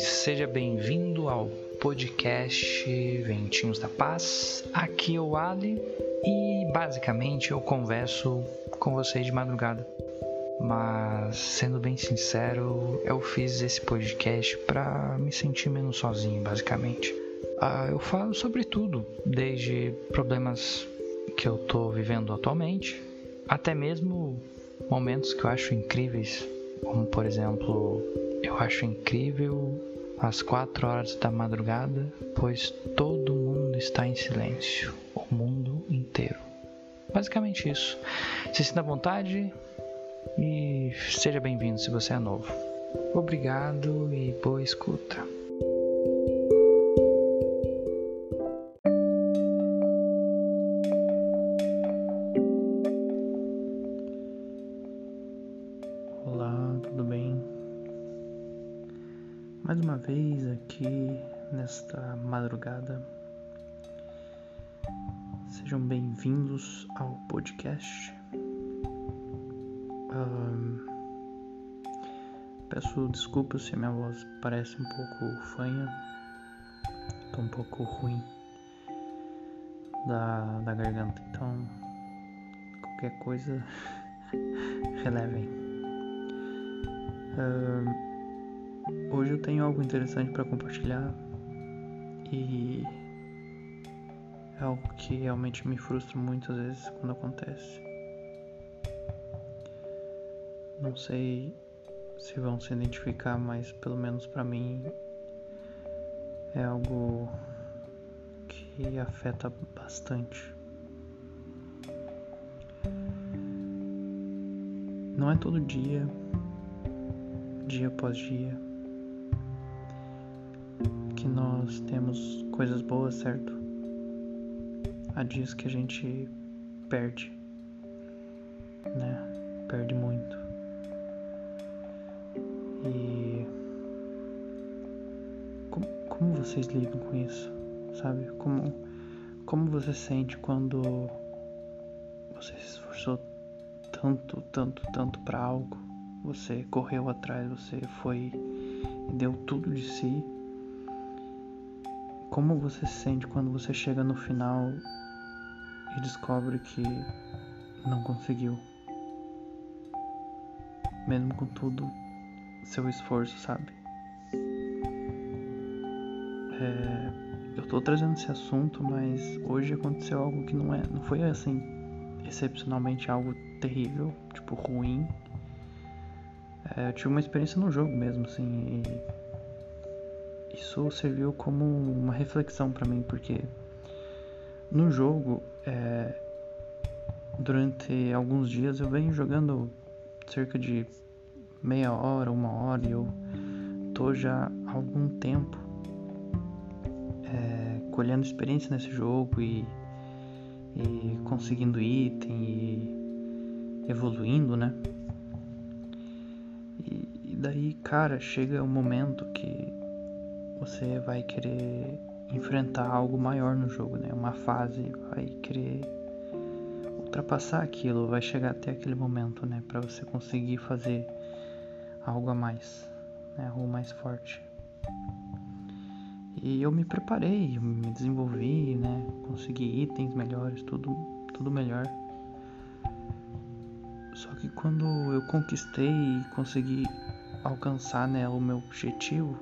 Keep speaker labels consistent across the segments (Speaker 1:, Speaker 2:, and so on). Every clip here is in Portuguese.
Speaker 1: seja bem-vindo ao podcast Ventinhos da Paz. Aqui é o Ali e basicamente eu converso com vocês de madrugada. Mas sendo bem sincero, eu fiz esse podcast para me sentir menos sozinho, basicamente. Ah, eu falo sobre tudo, desde problemas que eu tô vivendo atualmente, até mesmo momentos que eu acho incríveis, como por exemplo, eu acho incrível às quatro horas da madrugada, pois todo mundo está em silêncio, o mundo inteiro. Basicamente isso. Se sinta à vontade e seja bem-vindo se você é novo. Obrigado e boa escuta. Mais uma vez aqui nesta madrugada. Sejam bem-vindos ao podcast. peço desculpas se a minha voz parece um pouco fanha, tô um pouco ruim da, da garganta, então qualquer coisa relevem. Uh, hoje eu tenho algo interessante para compartilhar e é algo que realmente me frustra muitas vezes quando acontece. Não sei se vão se identificar, mas pelo menos para mim é algo que afeta bastante. Não é todo dia, dia após dia, nós temos coisas boas, certo? Há dias que a gente perde, né? Perde muito. E como, como vocês lidam com isso, sabe? Como, como você sente quando você se esforçou tanto, tanto, tanto para algo, você correu atrás, você foi e deu tudo de si. Como você se sente quando você chega no final e descobre que não conseguiu? Mesmo com tudo seu esforço, sabe? É, eu tô trazendo esse assunto, mas hoje aconteceu algo que não é, não foi assim excepcionalmente algo terrível, tipo ruim. É, eu tive uma experiência no jogo mesmo, assim, e isso serviu como uma reflexão para mim, porque no jogo, é, durante alguns dias eu venho jogando cerca de meia hora, uma hora, e eu tô já há algum tempo é, colhendo experiência nesse jogo e, e conseguindo item e evoluindo, né? E, e daí, cara, chega um momento que você vai querer enfrentar algo maior no jogo, né? Uma fase, vai querer ultrapassar aquilo, vai chegar até aquele momento, né? Para você conseguir fazer algo a mais, né? algo mais forte. E eu me preparei, me desenvolvi, né? Consegui itens melhores, tudo, tudo melhor. Só que quando eu conquistei e consegui alcançar né, o meu objetivo,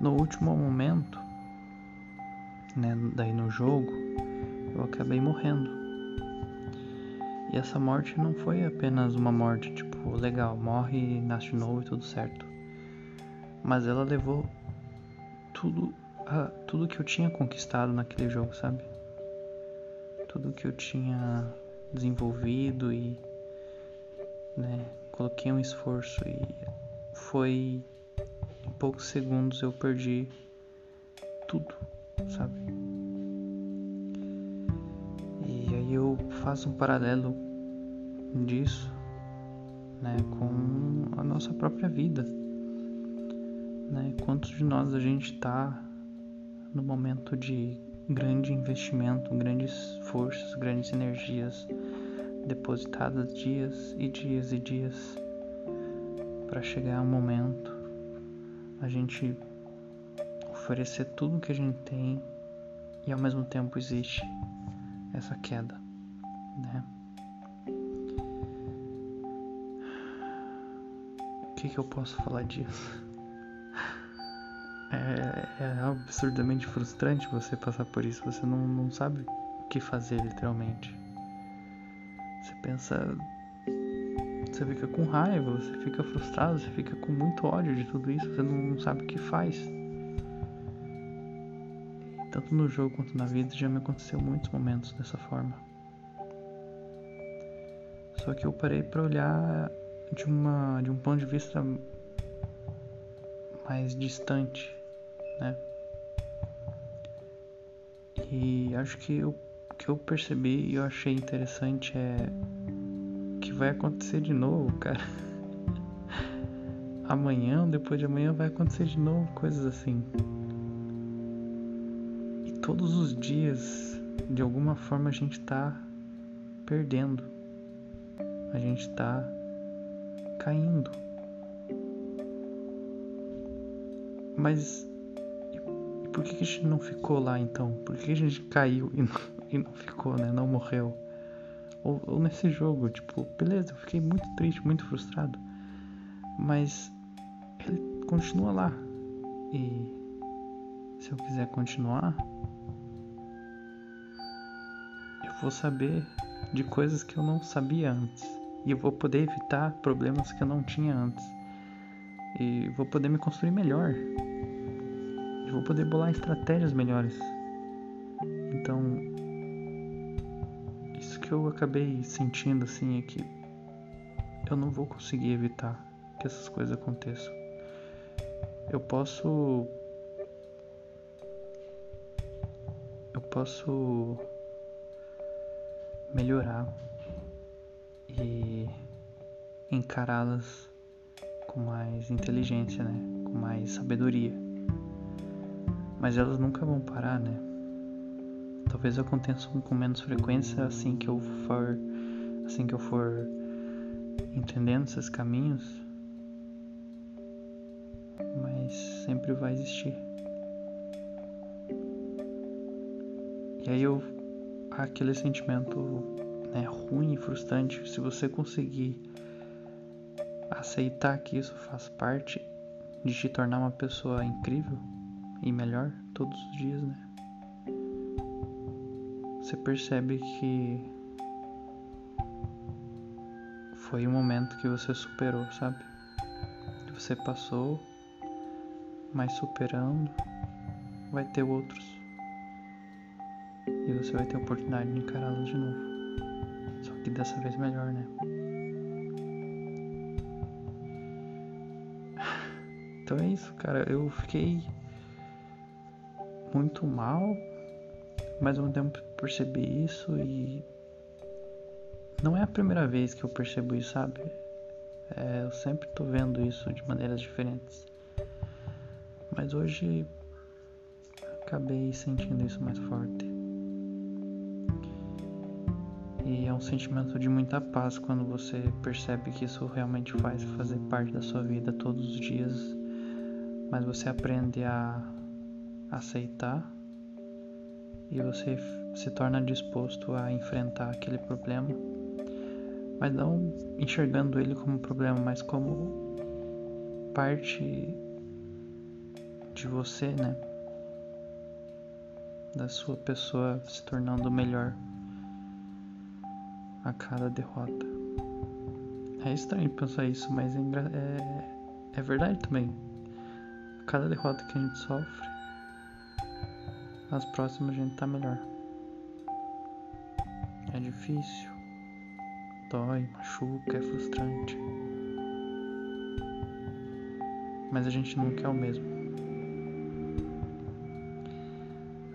Speaker 1: no último momento, né, daí no jogo, eu acabei morrendo. E essa morte não foi apenas uma morte tipo, legal, morre, nasce de novo e tudo certo. Mas ela levou tudo, a, tudo que eu tinha conquistado naquele jogo, sabe? Tudo que eu tinha desenvolvido e, né, coloquei um esforço e foi poucos segundos eu perdi tudo, sabe? E aí eu faço um paralelo disso, né, com a nossa própria vida, né? Quantos de nós a gente está no momento de grande investimento, grandes forças, grandes energias depositadas dias e dias e dias para chegar um momento a gente oferecer tudo que a gente tem e ao mesmo tempo existe essa queda, né? O que, que eu posso falar disso? É, é absurdamente frustrante você passar por isso, você não, não sabe o que fazer literalmente. Você pensa. Você fica com raiva, você fica frustrado, você fica com muito ódio de tudo isso, você não sabe o que faz. Tanto no jogo quanto na vida já me aconteceu muitos momentos dessa forma. Só que eu parei para olhar de uma de um ponto de vista mais distante, né? E acho que o que eu percebi e eu achei interessante é vai acontecer de novo, cara. Amanhã, depois de amanhã vai acontecer de novo coisas assim todos os dias, de alguma forma, a gente está perdendo, a gente está caindo. Mas e por que, a gente não ficou lá então? Por que a gente caiu e não, e não ficou, né? Não morreu? Ou, ou nesse jogo, tipo, beleza, eu fiquei muito triste, muito frustrado, mas ele continua lá. E se eu quiser continuar, vou saber de coisas que eu não sabia antes. E eu vou poder evitar problemas que eu não tinha antes. E vou poder me construir melhor. E vou poder bolar estratégias melhores. Então, que eu acabei sentindo assim é que eu não vou conseguir evitar que essas coisas aconteçam. Eu posso eu posso melhorar e encará-las com mais inteligência, né? Com mais sabedoria. Mas elas nunca vão parar, né? Talvez aconteçam com menos frequência assim que eu for assim que eu for entendendo esses caminhos. Mas sempre vai existir. E aí eu aquele sentimento né, ruim e frustrante, se você conseguir aceitar que isso faz parte de te tornar uma pessoa incrível e melhor todos os dias, né? Você percebe que foi um momento que você superou, sabe? Você passou, mas superando, vai ter outros e você vai ter a oportunidade de encará-los de novo. Só que dessa vez melhor, né? Então é isso, cara. Eu fiquei muito mal, mas ao mesmo tempo percebi isso e não é a primeira vez que eu percebo isso, sabe? É, eu sempre tô vendo isso de maneiras diferentes. Mas hoje acabei sentindo isso mais forte. E é um sentimento de muita paz quando você percebe que isso realmente faz fazer parte da sua vida todos os dias, mas você aprende a aceitar e você se torna disposto a enfrentar aquele problema, mas não enxergando ele como problema, mas como parte de você, né? Da sua pessoa se tornando melhor a cada derrota. É estranho pensar isso, mas é, é, é verdade também. Cada derrota que a gente sofre, nas próximas a gente tá melhor. É difícil, dói, machuca, é frustrante. Mas a gente nunca é o mesmo.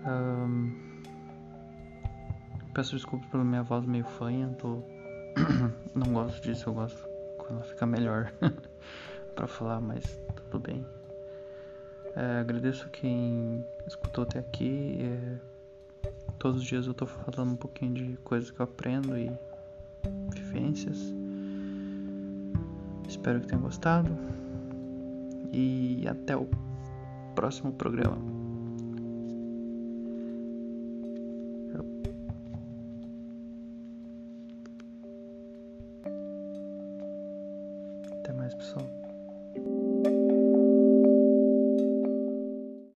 Speaker 1: Um, Peço desculpas pela minha voz meio fanha, tô... não gosto disso, eu gosto quando ela fica melhor para falar, mas tudo bem. É, agradeço quem escutou até aqui. É, todos os dias eu tô falando um pouquinho de coisas que eu aprendo e vivências. Espero que tenham gostado
Speaker 2: e até o próximo programa.